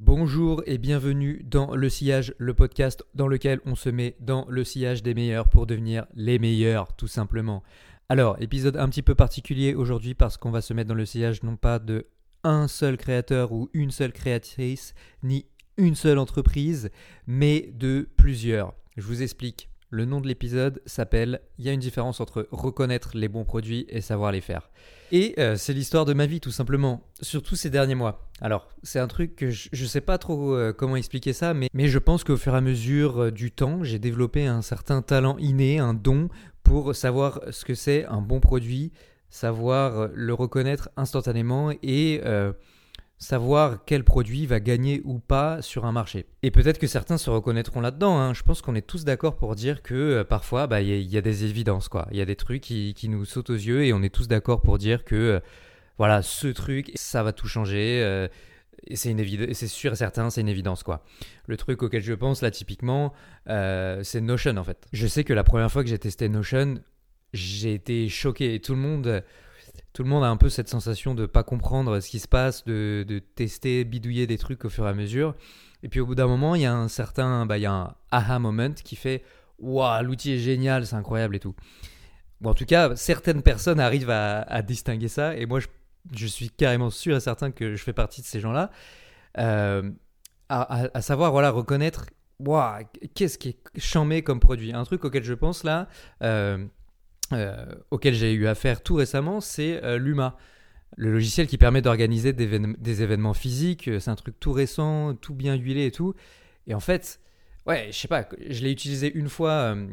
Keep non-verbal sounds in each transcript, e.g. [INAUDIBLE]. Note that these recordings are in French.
Bonjour et bienvenue dans Le Sillage, le podcast dans lequel on se met dans le sillage des meilleurs pour devenir les meilleurs, tout simplement. Alors, épisode un petit peu particulier aujourd'hui parce qu'on va se mettre dans le sillage non pas de un seul créateur ou une seule créatrice, ni une seule entreprise, mais de plusieurs. Je vous explique. Le nom de l'épisode s'appelle Il y a une différence entre reconnaître les bons produits et savoir les faire. Et euh, c'est l'histoire de ma vie tout simplement, surtout ces derniers mois. Alors, c'est un truc que je ne sais pas trop euh, comment expliquer ça, mais, je pense qu'au fur et à mesure euh, du temps, j'ai développé un certain talent inné, un don pour savoir ce que c'est un bon produit, savoir le reconnaître instantanément et savoir quel produit va gagner ou pas sur un marché. Et peut-être que certains se reconnaîtront là-dedans. Hein. Je pense qu'on est tous d'accord pour dire que euh, parfois, bah, il y, a des évidences, quoi. Il y a des trucs qui, nous sautent aux yeux et on est tous d'accord pour dire que, euh, voilà, ce truc, ça va tout changer. Euh, c'est c'est sûr et certain, c'est une évidence quoi. Le truc auquel je pense là typiquement, c'est Notion en fait. Je sais que la première fois que j'ai testé Notion, j'ai été choqué tout le monde tout le monde a un peu cette sensation de pas comprendre ce qui se passe, de, tester, bidouiller des trucs au fur et à mesure. Et puis au bout d'un moment, il y a un certain, bah, il y a un aha moment qui fait waouh, l'outil est génial, c'est incroyable et tout. Bon, en tout cas, certaines personnes arrivent à, distinguer ça, et moi, je, suis carrément sûr et certain que je fais partie de ces gens-là, euh, à, savoir voilà reconnaître waouh, qu'est-ce qui est chamé comme produit. Un truc auquel je pense là. Euh, auquel j'ai eu affaire tout récemment, c'est euh, Luma. Le logiciel qui permet d'organiser des, événements physiques, euh, c'est un truc tout récent, tout bien huilé et tout. Et en fait, Ouais, je sais pas, je l'ai utilisé une fois euh,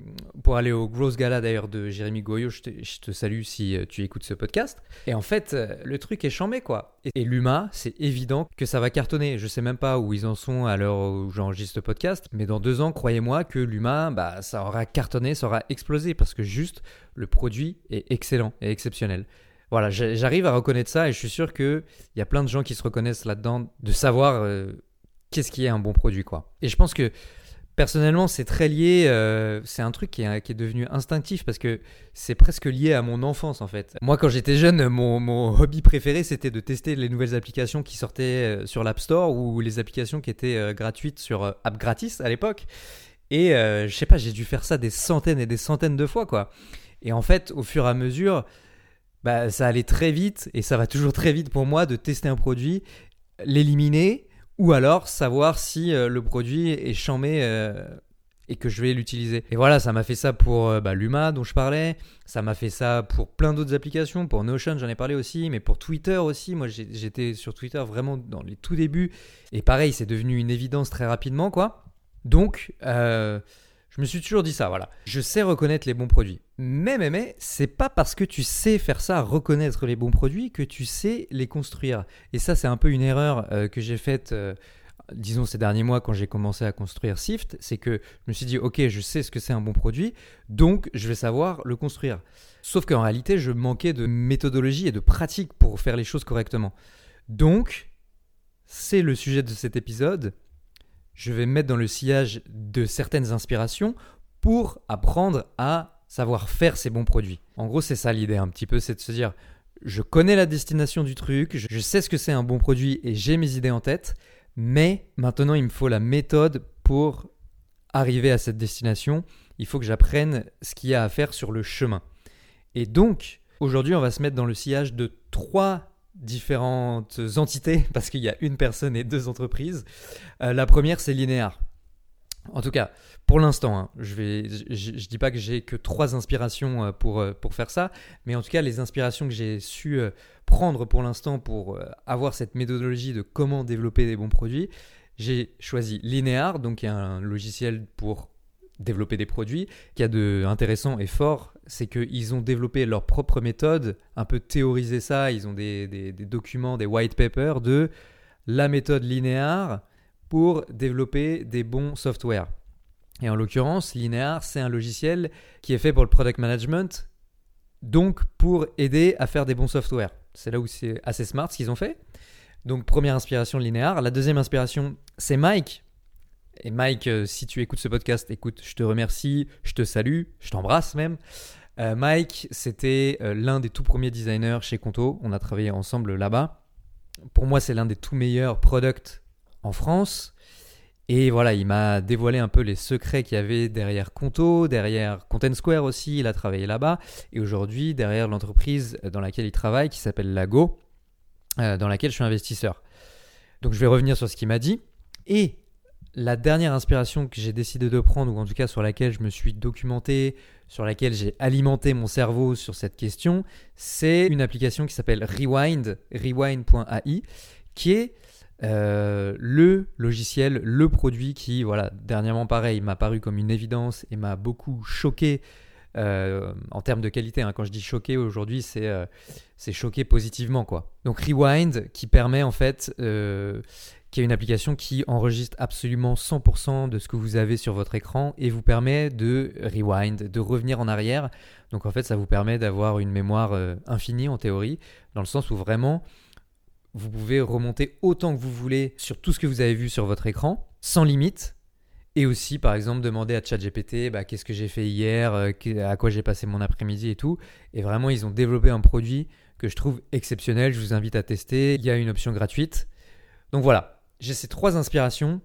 pour aller au Gross Gala d'ailleurs de Jérémy Goyot. Je te, salue si euh, tu écoutes ce podcast. Et en fait, euh, le truc est chambé quoi. Et, l'UMA, c'est évident que ça va cartonner. Je sais même pas où ils en sont à l'heure où j'enregistre ce podcast, mais dans deux ans, croyez-moi que l'UMA, bah, ça aura cartonné, ça aura explosé parce que juste le produit est excellent et exceptionnel. Voilà, j'arrive à reconnaître ça et je suis sûr qu'il y a plein de gens qui se reconnaissent là-dedans de savoir qu'est-ce qui est un bon produit quoi. Et je pense que Personnellement, c'est très lié, euh, c'est un truc qui est, devenu instinctif parce que c'est presque lié à mon enfance en fait. Moi quand j'étais jeune, mon, hobby préféré c'était de tester les nouvelles applications qui sortaient euh, sur l'App Store ou les applications qui étaient euh, gratuites sur App Gratis à l'époque. Et je sais pas, j'ai dû faire ça des centaines et des centaines de fois quoi. Et en fait, au fur et à mesure, bah, ça allait très vite et ça va toujours très vite pour moi de tester un produit, l'éliminer ou alors savoir si euh, le produit est chambé euh, et que je vais l'utiliser. Et voilà, ça m'a fait ça pour euh, bah, Luma dont je parlais, ça m'a fait ça pour plein d'autres applications, pour Notion j'en ai parlé aussi, mais pour Twitter aussi, moi j'étais sur Twitter vraiment dans les tout débuts, et pareil, c'est devenu une évidence très rapidement, quoi. Donc, je me suis toujours dit ça, voilà. Je sais reconnaître les bons produits. Mais, mais, mais, c'est pas parce que tu sais faire ça, reconnaître les bons produits, que tu sais les construire. Et ça, c'est un peu une erreur euh, que j'ai faite, euh, disons, ces derniers mois quand j'ai commencé à construire Sift. C'est que je me suis dit, ok, je sais ce que c'est un bon produit, donc je vais savoir le construire. Sauf qu'en réalité, je manquais de méthodologie et de pratique pour faire les choses correctement. Donc, c'est le sujet de cet épisode je vais mettre dans le sillage de certaines inspirations pour apprendre à savoir faire ces bons produits. En gros, c'est ça l'idée un petit peu, c'est de se dire, je connais la destination du truc, je sais ce que c'est un bon produit et j'ai mes idées en tête, mais maintenant il me faut la méthode pour arriver à cette destination. Il faut que j'apprenne ce qu'il y a à faire sur le chemin. Et donc, aujourd'hui, on va se mettre dans le sillage de trois différentes entités, [LAUGHS] parce qu'il y a une personne et deux entreprises. Euh, la première, c'est Linéar. En tout cas, pour l'instant, hein, je ne je, dis pas que j'ai que trois inspirations euh, pour, euh, pour faire ça, mais en tout cas, les inspirations que j'ai su prendre pour l'instant pour avoir cette méthodologie de comment développer des bons produits, j'ai choisi Linéar, donc qui est un logiciel pour développer des produits. qui a de intéressant et fort, c'est qu'ils ont développé leur propre méthode, un peu théorisé ça, ils ont des, documents, des white papers de la méthode linéaire pour développer des bons softwares. Et en l'occurrence, Linear, c'est un logiciel qui est fait pour le product management, donc pour aider à faire des bons softwares. C'est là où c'est assez smart ce qu'ils ont fait. Donc première inspiration Linear. La deuxième inspiration, c'est Mike, et Mike, euh, si tu écoutes ce podcast, écoute, je te remercie, je te salue, je t'embrasse même. Euh, Mike, c'était euh, l'un des tout premiers designers chez Conto. On a travaillé ensemble là-bas. Pour moi, c'est l'un des tout meilleurs products en France. Et voilà, il m'a dévoilé un peu les secrets qu'il y avait derrière Conto, derrière Content Square aussi, il a travaillé là-bas. Et aujourd'hui, derrière l'entreprise dans laquelle il travaille, qui s'appelle Lago, dans laquelle je suis investisseur. Donc je vais revenir sur ce qu'il m'a dit. Et la dernière inspiration que j'ai décidé de prendre, ou en tout cas sur laquelle je me suis documenté, sur laquelle j'ai alimenté mon cerveau sur cette question, c'est une application qui s'appelle Rewind, rewind.ai, qui est euh, le logiciel, le produit qui, voilà, dernièrement pareil, m'a paru comme une évidence et m'a beaucoup choqué euh, en termes de qualité. Hein. Quand je dis choqué aujourd'hui, c'est euh, c'est choqué positivement, quoi. Donc Rewind qui permet en fait qui est une application qui enregistre absolument 100% de ce que vous avez sur votre écran et vous permet de rewind, de revenir en arrière. Donc en fait, ça vous permet d'avoir une mémoire euh, infinie en théorie, dans le sens où vraiment, vous pouvez remonter autant que vous voulez sur tout ce que vous avez vu sur votre écran, sans limite. Et aussi, par exemple, demander à ChatGPT bah, qu'est-ce que j'ai fait hier, euh, à quoi j'ai passé mon après-midi et tout. Et vraiment, ils ont développé un produit que je trouve exceptionnel. Je vous invite à tester. Il y a une option gratuite. Donc voilà, j'ai ces trois inspirations.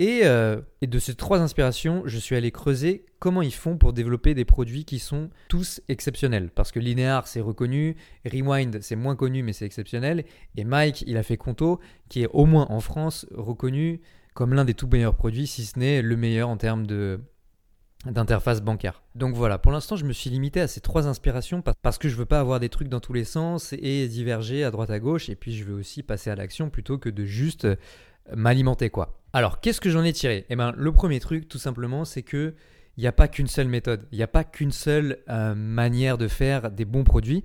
Euh, et, de ces trois inspirations, je suis allé creuser comment ils font pour développer des produits qui sont tous exceptionnels. Parce que Linear, c'est reconnu, Rewind, c'est moins connu, mais c'est exceptionnel. Et Mike, il a fait Conto, qui est au moins en France reconnu comme l'un des tout meilleurs produits, si ce n'est le meilleur en termes de, d'interface bancaire. Donc voilà, pour l'instant, je me suis limité à ces trois inspirations parce que je veux pas avoir des trucs dans tous les sens et diverger à droite à gauche et puis je veux aussi passer à l'action plutôt que de juste euh, m'alimenter quoi. Alors, qu'est-ce que j'en ai tiré? Eh ben, le premier truc tout simplement, c'est que il n'y a pas qu'une seule méthode, il n'y a pas qu'une seule euh, manière de faire des bons produits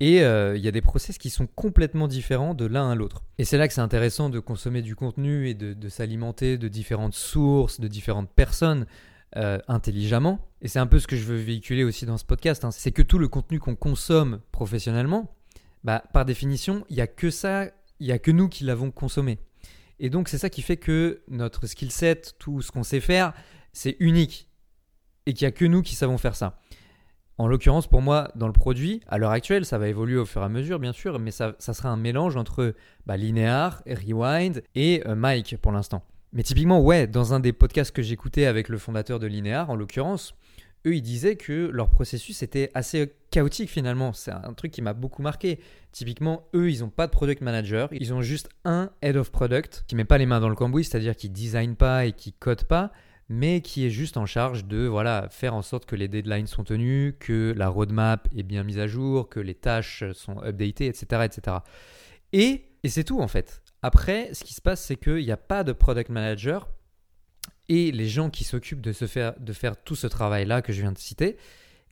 et euh, il y a des process qui sont complètement différents de l'un à l'autre. Et c'est là que c'est intéressant de consommer du contenu et de s'alimenter de différentes sources, de différentes personnes. Euh, intelligemment. Et c'est un peu ce que je veux véhiculer aussi dans ce podcast. Hein. C'est que tout le contenu qu'on consomme professionnellement, bah, par définition, il n'y a que ça, il n'y a que nous qui l'avons consommé. Et donc c'est ça qui fait que notre skill set, tout ce qu'on sait faire, c'est unique. Et qu'il n'y a que nous qui savons faire ça. En l'occurrence, pour moi, dans le produit, à l'heure actuelle, ça va évoluer au fur et à mesure, bien sûr, mais ça, sera un mélange entre bah, Linear, Rewind et euh, Mike pour l'instant. Mais typiquement, ouais, dans un des podcasts que j'écoutais avec le fondateur de Linear, en l'occurrence, eux, ils disaient que leur processus était assez chaotique finalement. C'est un truc qui m'a beaucoup marqué. Typiquement, eux, ils n'ont pas de product manager. Ils ont juste un head of product qui met pas les mains dans le cambouis, c'est-à-dire qui design pas et qui code pas, mais qui est juste en charge de voilà faire en sorte que les deadlines sont tenus, que la roadmap est bien mise à jour, que les tâches sont updatées, etc., etc. Et, et c'est tout en fait. Après, ce qui se passe, c'est qu'il n'y a pas de product manager et les gens qui s'occupent de, faire, de faire tout ce travail-là que je viens de citer,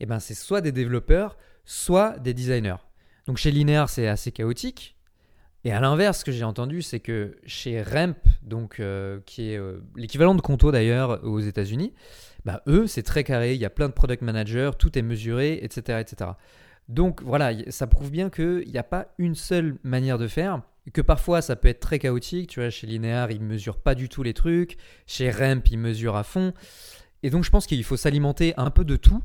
eh ben, c'est soit des développeurs, soit des designers. Donc chez Linear, c'est assez chaotique. Et à l'inverse, ce que j'ai entendu, c'est que chez Ramp, donc, euh, qui est euh, l'équivalent de Conto d'ailleurs aux États-Unis, bah, eux, c'est très carré, il y a plein de product managers, tout est mesuré, etc. etc. Donc voilà, ça prouve bien qu'il n'y a pas une seule manière de faire que parfois ça peut être très chaotique. Tu vois, chez Linear, ils mesurent pas du tout les trucs. Chez Ramp, ils mesurent à fond. Et donc, je pense qu'il faut s'alimenter un peu de tout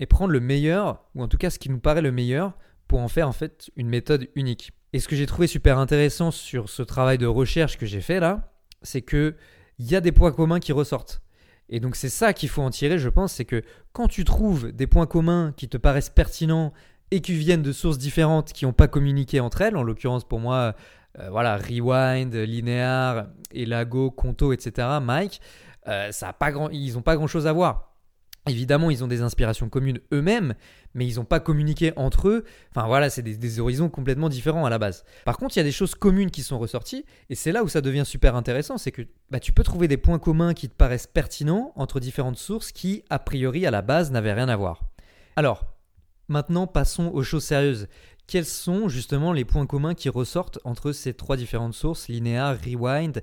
et prendre le meilleur, ou en tout cas ce qui nous paraît le meilleur, pour en faire en fait une méthode unique. Et ce que j'ai trouvé super intéressant sur ce travail de recherche que j'ai fait là, c'est que il y a des points communs qui ressortent. Et donc c'est ça qu'il faut en tirer, je pense, c'est que quand tu trouves des points communs qui te paraissent pertinents et qui viennent de sources différentes qui n'ont pas communiqué entre elles, en l'occurrence pour moi euh, voilà, Rewind, Linear, Elago, Conto, etc., Mike, euh, ça a pas grand, ils n'ont pas grand-chose à voir. Évidemment, ils ont des inspirations communes eux-mêmes, mais ils n'ont pas communiqué entre eux. Enfin voilà, c'est des, horizons complètement différents à la base. Par contre, il y a des choses communes qui sont ressorties, et c'est là où ça devient super intéressant, c'est que bah, tu peux trouver des points communs qui te paraissent pertinents entre différentes sources qui, a priori, à la base, n'avaient rien à voir. Alors, maintenant, passons aux choses sérieuses quels sont justement les points communs qui ressortent entre ces trois différentes sources, Linear, Rewind,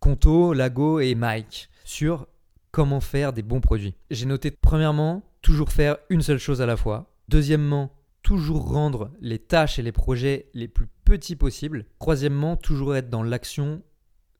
Conto, Lago et Mike, sur comment faire des bons produits? J'ai noté premièrement, toujours faire une seule chose à la fois. Deuxièmement, toujours rendre les tâches et les projets les plus petits possibles. Troisièmement, toujours être dans l'action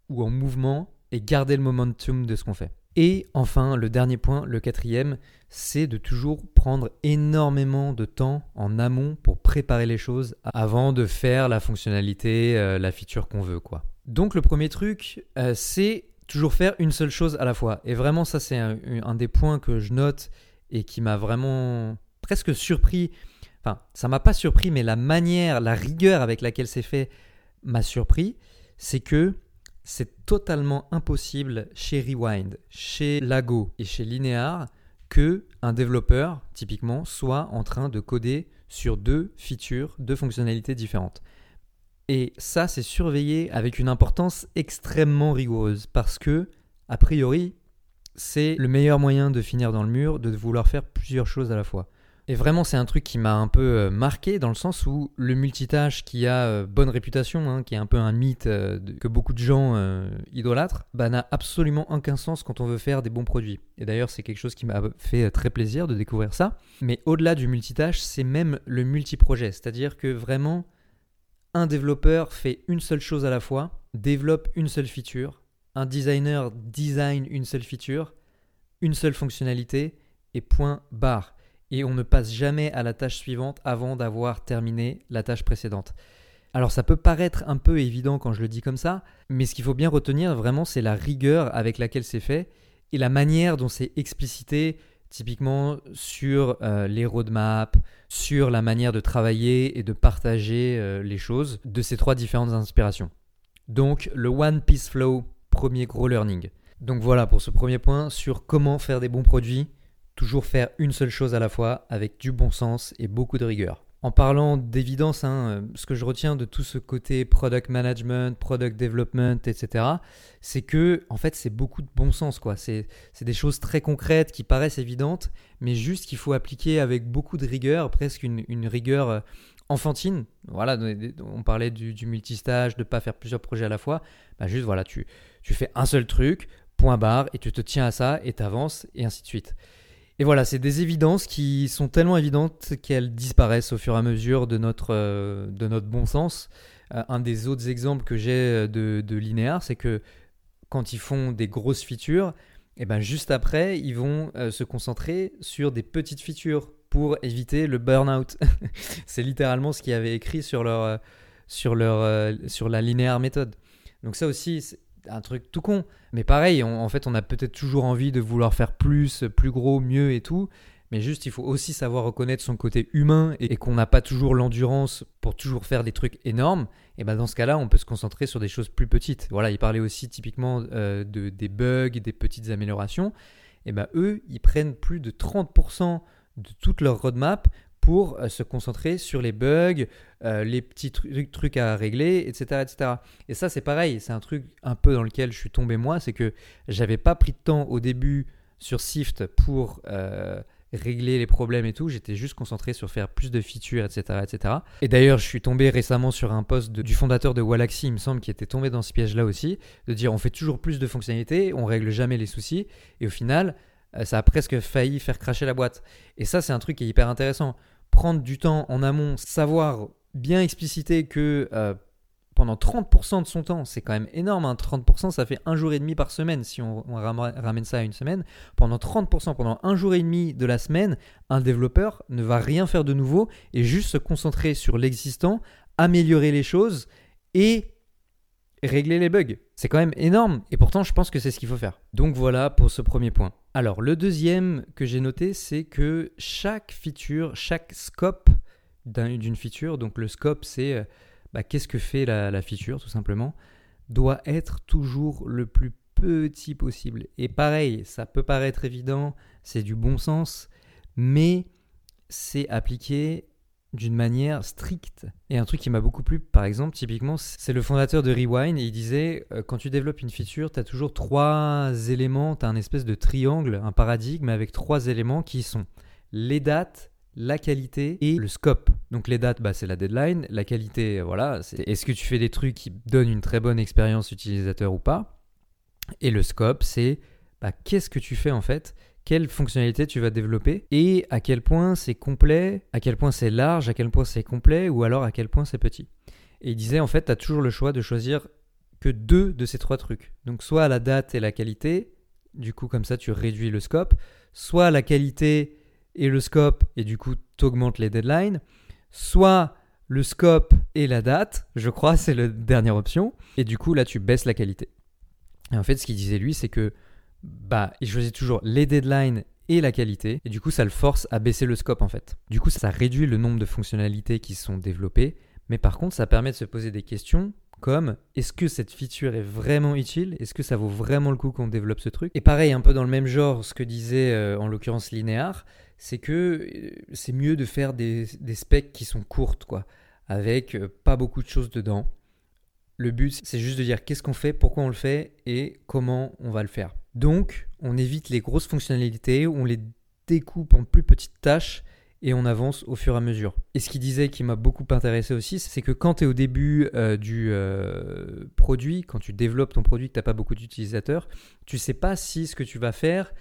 ou en mouvement et garder le momentum de ce qu'on fait. Et enfin, le dernier point, le quatrième, c'est de toujours prendre énormément de temps en amont pour préparer les choses avant de faire la fonctionnalité, euh, la feature qu'on veut. quoi. Donc le premier truc, euh, c'est toujours faire une seule chose à la fois. Et vraiment, ça c'est un, un des points que je note et qui m'a vraiment presque surpris. Enfin, ça m'a pas surpris, mais la manière, la rigueur avec laquelle c'est fait m'a surpris. C'est que c'est totalement impossible chez Rewind, chez Lago et chez Linear que un développeur, typiquement, soit en train de coder sur deux features, deux fonctionnalités différentes. Et ça, c'est surveillé avec une importance extrêmement rigoureuse parce que, a priori, c'est le meilleur moyen de finir dans le mur, de vouloir faire plusieurs choses à la fois. Et vraiment, c'est un truc qui m'a un peu euh, marqué dans le sens où le multitâche qui a euh, bonne réputation, hein, qui est un peu un mythe euh, que beaucoup de gens idolâtrent, bah, n'a absolument aucun sens quand on veut faire des bons produits. Et d'ailleurs, c'est quelque chose qui m'a fait très plaisir de découvrir ça. Mais au-delà du multitâche, c'est même le multiprojet. C'est-à-dire que vraiment, un développeur fait une seule chose à la fois, développe une seule feature, un designer design une seule feature, une seule fonctionnalité, et point barre et on ne passe jamais à la tâche suivante avant d'avoir terminé la tâche précédente. Alors ça peut paraître un peu évident quand je le dis comme ça, mais ce qu'il faut bien retenir vraiment c'est la rigueur avec laquelle c'est fait et la manière dont c'est explicité typiquement sur euh, les roadmaps, sur la manière de travailler et de partager euh, les choses de ces trois différentes inspirations. Donc le One Piece Flow, premier gros learning. Donc voilà pour ce premier point sur comment faire des bons produits Toujours faire une seule chose à la fois avec du bon sens et beaucoup de rigueur. En parlant d'évidence, hein, euh, ce que je retiens de tout ce côté product management, product development, etc., c'est que en fait c'est beaucoup de bon sens quoi. C'est des choses très concrètes qui paraissent évidentes, mais juste qu'il faut appliquer avec beaucoup de rigueur, presque une, rigueur euh, enfantine. Voilà, on parlait du, du multistage, de pas faire plusieurs projets à la fois. Bah juste voilà, tu, tu fais un seul truc, point barre, et tu te tiens à ça et tu avances et ainsi de suite. Et voilà, c'est des évidences qui sont tellement évidentes qu'elles disparaissent au fur et à mesure de notre, euh, de notre bon sens. Euh, un des autres exemples que j'ai euh, de, de linéaire, c'est que quand ils font des grosses features, et eh ben juste après, ils vont se concentrer sur des petites features pour éviter le burn-out. [LAUGHS] c'est littéralement ce qu'ils avaient écrit sur, leur, sur, leur, sur la linéaire méthode. Donc ça aussi, un truc tout con. Mais pareil, en fait, on a peut-être toujours envie de vouloir faire plus, plus gros, mieux et tout. Mais juste, il faut aussi savoir reconnaître son côté humain et, qu'on n'a pas toujours l'endurance pour toujours faire des trucs énormes. Et ben dans ce cas-là, on peut se concentrer sur des choses plus petites. Voilà, il parlait aussi typiquement euh, de, des bugs, des petites améliorations. Et ben eux, ils prennent plus de 30% de toute leur roadmap pour euh, se concentrer sur les bugs, euh, les petits trucs, à régler, etc., etc. Et ça, c'est pareil, c'est un truc un peu dans lequel je suis tombé moi, c'est que j'avais pas pris de temps au début sur Sift pour euh, régler les problèmes et tout, j'étais juste concentré sur faire plus de features, etc., etc. Et d'ailleurs, je suis tombé récemment sur un post du fondateur de Wallaxy, il me semble, qui était tombé dans ce piège-là aussi, de dire on fait toujours plus de fonctionnalités, on règle jamais les soucis, et au final, ça a presque failli faire cracher la boîte. Et ça, c'est un truc qui est hyper intéressant. Prendre du temps en amont, savoir bien expliciter que euh, pendant 30% de son temps, c'est quand même énorme, 30% hein. ça fait un jour et demi par semaine si on, ramène ça à une semaine. Pendant 30%, pendant un jour et demi de la semaine, un développeur ne va rien faire de nouveau et juste se concentrer sur l'existant, améliorer les choses et régler les bugs. C'est quand même énorme et pourtant je pense que c'est ce qu'il faut faire. Donc voilà pour ce premier point. Alors le deuxième que j'ai noté c'est que chaque feature, chaque scope d'une feature, donc le scope c'est euh, bah, qu'est-ce que fait la, la, feature tout simplement, doit être toujours le plus petit possible. Et pareil, ça peut paraître évident, c'est du bon sens, mais c'est appliqué d'une manière stricte. Et un truc qui m'a beaucoup plu, par exemple, typiquement, c'est le fondateur de Rewind, il disait, euh, quand tu développes une feature, tu as toujours trois éléments, tu as un espèce de triangle, un paradigme avec trois éléments qui sont les dates, la qualité et le scope. Donc les dates, bah, c'est la deadline, la qualité, voilà, c'est est-ce que tu fais des trucs qui donnent une très bonne expérience utilisateur ou pas, et le scope, c'est bah, qu'est-ce que tu fais en fait? Quelle fonctionnalité tu vas développer et à quel point c'est complet, à quel point c'est large, à quel point c'est complet ou alors à quel point c'est petit. Et il disait en fait, tu as toujours le choix de choisir que deux de ces trois trucs. Donc soit la date et la qualité, du coup comme ça tu réduis le scope, soit la qualité et le scope et du coup tu augmentes les deadlines, soit le scope et la date, je crois, c'est la dernière option. Et du coup, là, tu baisses la qualité. Et en fait, ce qu'il disait lui, c'est que bah, il choisit toujours les deadlines et la qualité. Et du coup, ça le force à baisser le scope en fait. Du coup, ça réduit le nombre de fonctionnalités qui sont développées. Mais par contre, ça permet de se poser des questions comme est-ce que cette feature est vraiment utile? Est-ce que ça vaut vraiment le coup qu'on développe ce truc? Et pareil, un peu dans le même genre, ce que disait euh, en l'occurrence Linéar, c'est que euh, c'est mieux de faire des, specs qui sont courtes, quoi, avec euh, pas beaucoup de choses dedans. Le but, c'est juste de dire qu'est-ce qu'on fait, pourquoi on le fait et comment on va le faire. Donc, on évite les grosses fonctionnalités, on les découpe en plus petites tâches et on avance au fur et à mesure. Et ce qu'il disait qui m'a beaucoup intéressé aussi, c'est que quand tu es au début euh, du euh, produit, quand tu développes ton produit, que tu n'as pas beaucoup d'utilisateurs, tu sais pas si ce que tu vas faire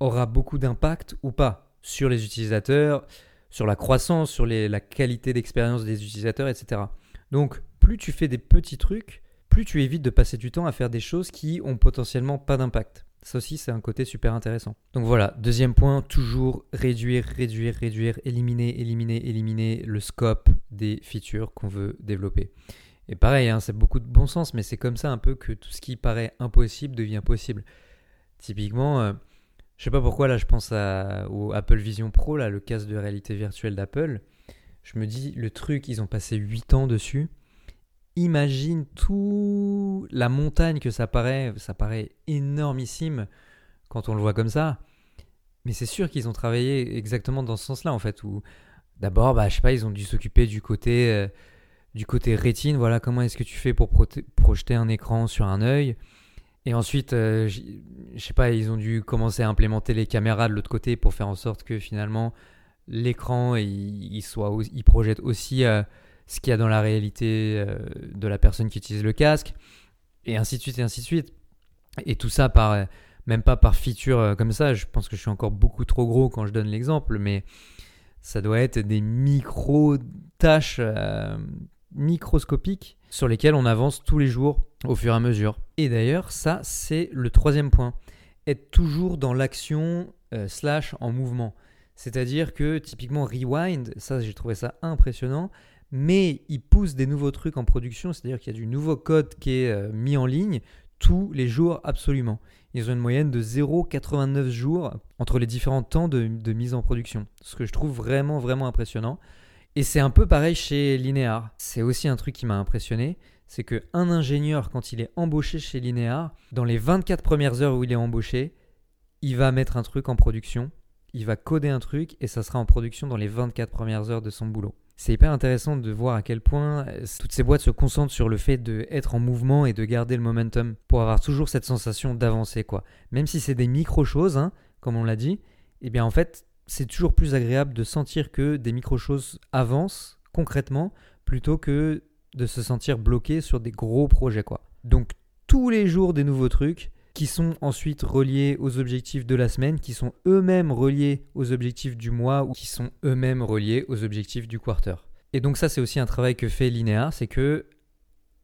aura beaucoup d'impact ou pas sur les utilisateurs, sur la croissance, sur la qualité d'expérience des utilisateurs, etc. Donc, plus tu fais des petits trucs, plus tu évites de passer du temps à faire des choses qui ont potentiellement pas d'impact. Ça aussi, c'est un côté super intéressant. Donc voilà, deuxième point, toujours réduire, réduire, réduire, éliminer, éliminer, éliminer le scope des features qu'on veut développer. Et pareil, hein, c'est beaucoup de bon sens, mais c'est comme ça un peu que tout ce qui paraît impossible devient possible. Typiquement, je euh, je sais pas pourquoi là je pense au Apple Vision Pro, là, le casque de réalité virtuelle d'Apple. Je me dis, le truc, ils ont passé 8 ans dessus imagine tout la montagne que ça paraît, ça paraît énormissime quand on le voit comme ça. Mais c'est sûr qu'ils ont travaillé exactement dans ce sens-là en fait où d'abord bah je sais pas, ils ont dû s'occuper du côté euh, du côté rétine, voilà comment est-ce que tu fais pour projeter un écran sur un œil? Et ensuite, euh, je sais pas, ils ont dû commencer à implémenter les caméras de l'autre côté pour faire en sorte que finalement l'écran il, soit il projette aussi euh, ce qu'il y a dans la réalité euh, de la personne qui utilise le casque, et ainsi de suite, et ainsi de suite. Et tout ça par, euh, même pas par feature euh, comme ça, je pense que je suis encore beaucoup trop gros quand je donne l'exemple, mais ça doit être des micro-tâches microscopiques sur lesquelles on avance tous les jours au fur et à mesure. Et d'ailleurs, ça, c'est le troisième point. Être toujours dans l'action slash en mouvement. C'est-à-dire que typiquement Rewind, ça j'ai trouvé ça impressionnant, mais ils poussent des nouveaux trucs en production, c'est-à-dire qu'il y a du nouveau code qui est euh, mis en ligne tous les jours absolument. Ils ont une moyenne de 0,89 jours entre les différents temps de, mise en production, ce que je trouve vraiment vraiment impressionnant. Et c'est un peu pareil chez Linear. C'est aussi un truc qui m'a impressionné, c'est que un ingénieur quand il est embauché chez Linear, dans les 24 premières heures où il est embauché, il va mettre un truc en production, il va coder un truc et ça sera en production dans les 24 premières heures de son boulot c'est hyper intéressant de voir à quel point euh, toutes ces boîtes se concentrent sur le fait d'être en mouvement et de garder le momentum pour avoir toujours cette sensation d'avancer quoi. Même si c'est des micro choses, hein, comme on l'a dit, eh bien en fait c'est toujours plus agréable de sentir que des micro choses avancent concrètement plutôt que de se sentir bloqué sur des gros projets quoi. Donc tous les jours des nouveaux trucs, qui sont ensuite reliés aux objectifs de la semaine, qui sont eux-mêmes reliés aux objectifs du mois ou qui sont eux-mêmes reliés aux objectifs du quarter. Et donc ça c'est aussi un travail que fait Linéa, c'est que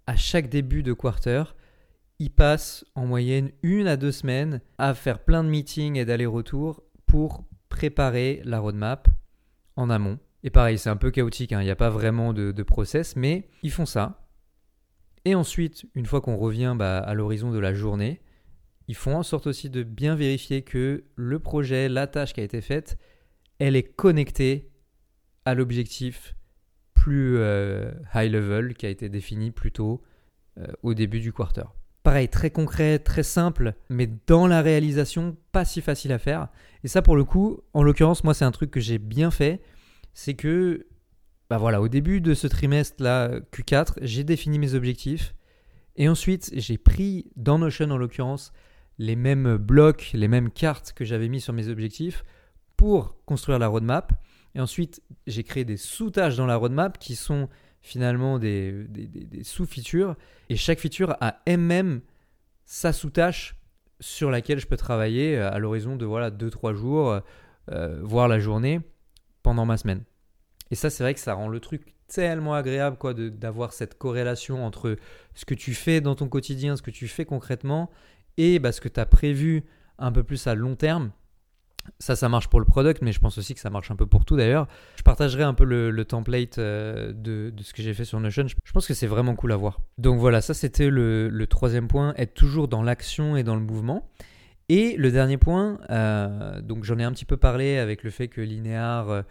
à chaque début de quarter, il passe en moyenne une à deux semaines à faire plein de meetings et d'allers-retours pour préparer la roadmap en amont. Et pareil, c'est un peu chaotique, hein. il n'y a pas vraiment de, process, mais ils font ça. Et ensuite, une fois qu'on revient bah, à l'horizon de la journée, ils font en sorte aussi de bien vérifier que le projet, la tâche qui a été faite, elle est connectée à l'objectif plus euh, high level qui a été défini plus tôt euh, au début du quarter. Pareil, très concret, très simple, mais dans la réalisation, pas si facile à faire. Et ça, pour le coup, en l'occurrence, moi, c'est un truc que j'ai bien fait. C'est que, bah voilà, au début de ce trimestre-là, Q4, j'ai défini mes objectifs. Et ensuite, j'ai pris, dans Notion en l'occurrence, les mêmes blocs, les mêmes cartes que j'avais mis sur mes objectifs pour construire la roadmap. Et ensuite, j'ai créé des sous-tâches dans la roadmap qui sont finalement des, sous-features. Et chaque feature a elle-même sa sous-tâche sur laquelle je peux travailler euh, à l'horizon de voilà 2-3 jours, euh, voire la journée, pendant ma semaine. Et ça, c'est vrai que ça rend le truc tellement agréable quoi d'avoir cette corrélation entre ce que tu fais dans ton quotidien, ce que tu fais concrètement, et bah, ce que tu as prévu un peu plus à long terme, Ça, ça marche pour le product, mais je pense aussi que ça marche un peu pour tout d'ailleurs. Je partagerai un peu le, template euh, de, ce que j'ai fait sur Notion. Je pense que c'est vraiment cool à voir. Donc voilà, ça c'était le, troisième point, être toujours dans l'action et dans le mouvement. Et le dernier point, euh, donc j'en ai un petit peu parlé avec le fait que Linear euh,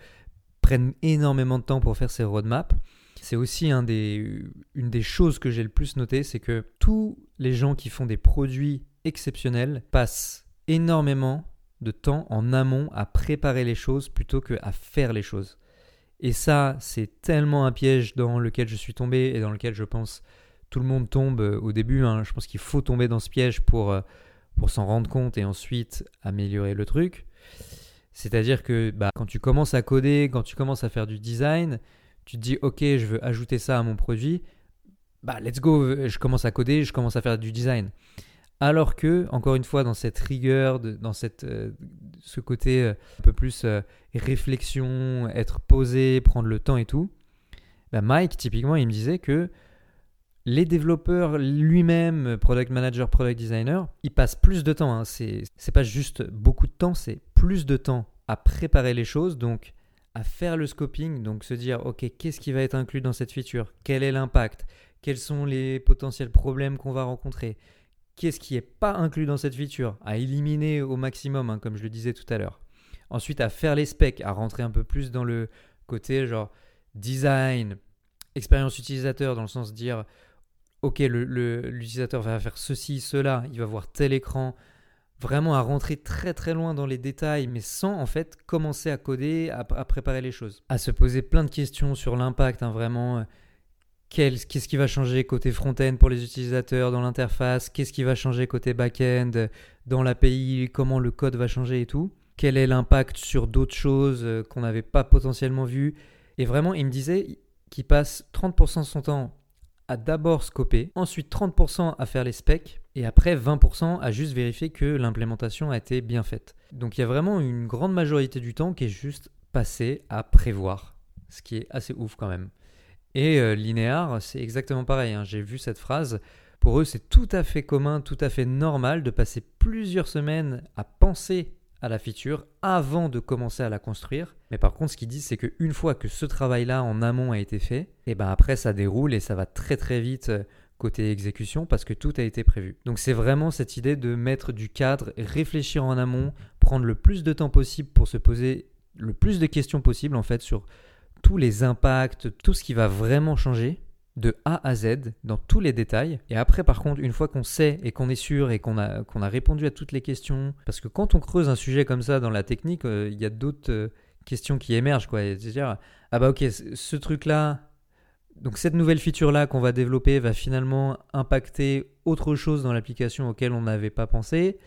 prenne énormément de temps pour faire ses roadmaps. C'est aussi une des choses que j'ai le plus noté, c'est que tous les gens qui font des produits exceptionnels passent énormément de temps en amont à préparer les choses plutôt qu'à faire les choses. Et ça, c'est tellement un piège dans lequel je suis tombé et dans lequel je pense tout le monde tombe euh, au début. Hein. Je pense qu'il faut tomber dans ce piège pour, euh, pour s'en rendre compte et ensuite améliorer le truc. C'est-à-dire que bah, quand tu commences à coder, quand tu commences à faire du design, tu te dis ok, je veux ajouter ça à mon produit. Bah let's go, je commence à coder, je commence à faire du design. Alors que, encore une fois, dans cette rigueur, dans cette, euh, ce côté euh, un peu plus euh, réflexion, être posé, prendre le temps et tout, bah, Mike, typiquement, il me disait que les développeurs lui-même, product manager, product designer, ils passent plus de temps. Hein. C'est, pas juste beaucoup de temps, c'est plus de temps à préparer les choses, donc à faire le scoping, donc se dire, ok, qu'est-ce qui va être inclus dans cette feature? Quel est l'impact? Quels sont les potentiels problèmes qu'on va rencontrer? Qu'est-ce qui n'est pas inclus dans cette feature, à éliminer au maximum, hein, comme je le disais tout à l'heure. Ensuite, à faire les specs, à rentrer un peu plus dans le côté genre design, expérience utilisateur, dans le sens de dire, ok, l'utilisateur va faire ceci, cela, il va voir tel écran, vraiment à rentrer très très loin dans les détails, mais sans en fait commencer à coder, à, préparer les choses, à se poser plein de questions sur l'impact, hein, vraiment qu'est-ce qui va changer côté front-end pour les utilisateurs dans l'interface, qu'est-ce qui va changer côté back-end dans l'API, comment le code va changer et tout, quel est l'impact sur d'autres choses euh, qu'on n'avait pas potentiellement vues. Et vraiment, il me disait qu'il passe 30% de son temps à d'abord scoper, ensuite 30% à faire les specs, et après 20% à juste vérifier que l'implémentation a été bien faite. Donc il y a vraiment une grande majorité du temps qui est juste passé à prévoir, ce qui est assez ouf quand même. Et euh, linéaire, c'est exactement pareil. Hein. J'ai vu cette phrase. Pour eux, c'est tout à fait commun, tout à fait normal de passer plusieurs semaines à penser à la feature avant de commencer à la construire. Mais par contre, ce qu'ils disent, c'est qu'une fois que ce travail-là en amont a été fait, et eh ben après ça déroule et ça va très très vite euh, côté exécution parce que tout a été prévu. Donc c'est vraiment cette idée de mettre du cadre, réfléchir en amont, prendre le plus de temps possible pour se poser le plus de questions possible en fait sur tous les impacts, tout ce qui va vraiment changer de A à Z dans tous les détails. Et après, par contre, une fois qu'on sait et qu'on est sûr et qu'on a, a répondu à toutes les questions, parce que quand on creuse un sujet comme ça dans la technique, euh, il y a d'autres euh, questions qui émergent. Quoi. C'est-à-dire, ah bah ok, ce truc-là, donc cette nouvelle feature-là qu'on va développer va finalement impacter autre chose dans l'application auquel on n'avait pas pensé.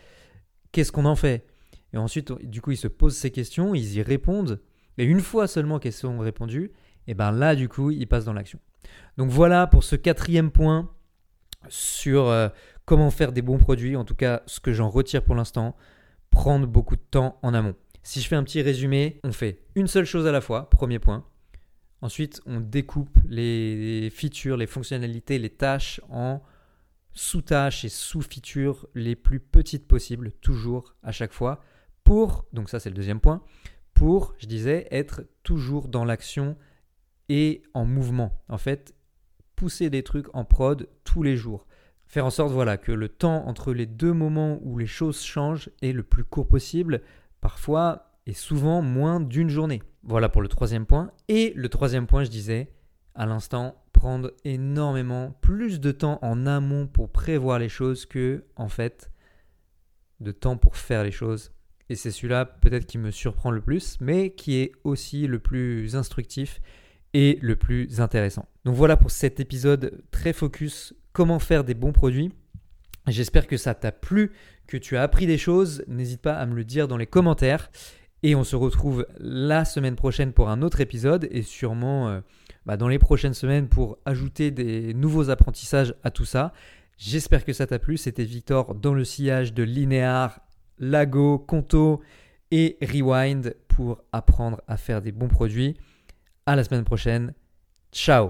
Qu'est-ce qu'on en fait? Et ensuite, du coup, ils se posent ces questions, ils y répondent. Et une fois seulement qu'elles sont répondues, et ben là, du coup, il passe dans l'action. Donc voilà pour ce quatrième point sur euh, comment faire des bons produits. En tout cas, ce que j'en retire pour l'instant, prendre beaucoup de temps en amont. Si je fais un petit résumé, on fait une seule chose à la fois, premier point. Ensuite, on découpe les features, les fonctionnalités, les tâches en sous-tâches et sous-features les plus petites possibles, toujours à chaque fois, pour, donc ça c'est le deuxième point, pour, je disais, être toujours dans l'action et en mouvement. En fait, pousser des trucs en prod tous les jours. Faire en sorte voilà, que le temps entre les deux moments où les choses changent est le plus court possible, parfois et souvent moins d'une journée. Voilà pour le troisième point. Et le troisième point, je disais, à l'instant, prendre énormément plus de temps en amont pour prévoir les choses que, en fait, de temps pour faire les choses et c'est celui-là peut-être qui me surprend le plus, mais qui est aussi le plus instructif et le plus intéressant. Donc voilà pour cet épisode très focus, comment faire des bons produits. J'espère que ça t'a plu, que tu as appris des choses. N'hésite pas à me le dire dans les commentaires. Et on se retrouve la semaine prochaine pour un autre épisode et sûrement euh, bah, dans les prochaines semaines pour ajouter des nouveaux apprentissages à tout ça. J'espère que ça t'a plu. C'était Victor dans le sillage de Linéar Lago, Conto et Rewind pour apprendre à faire des bons produits. À la semaine prochaine. Ciao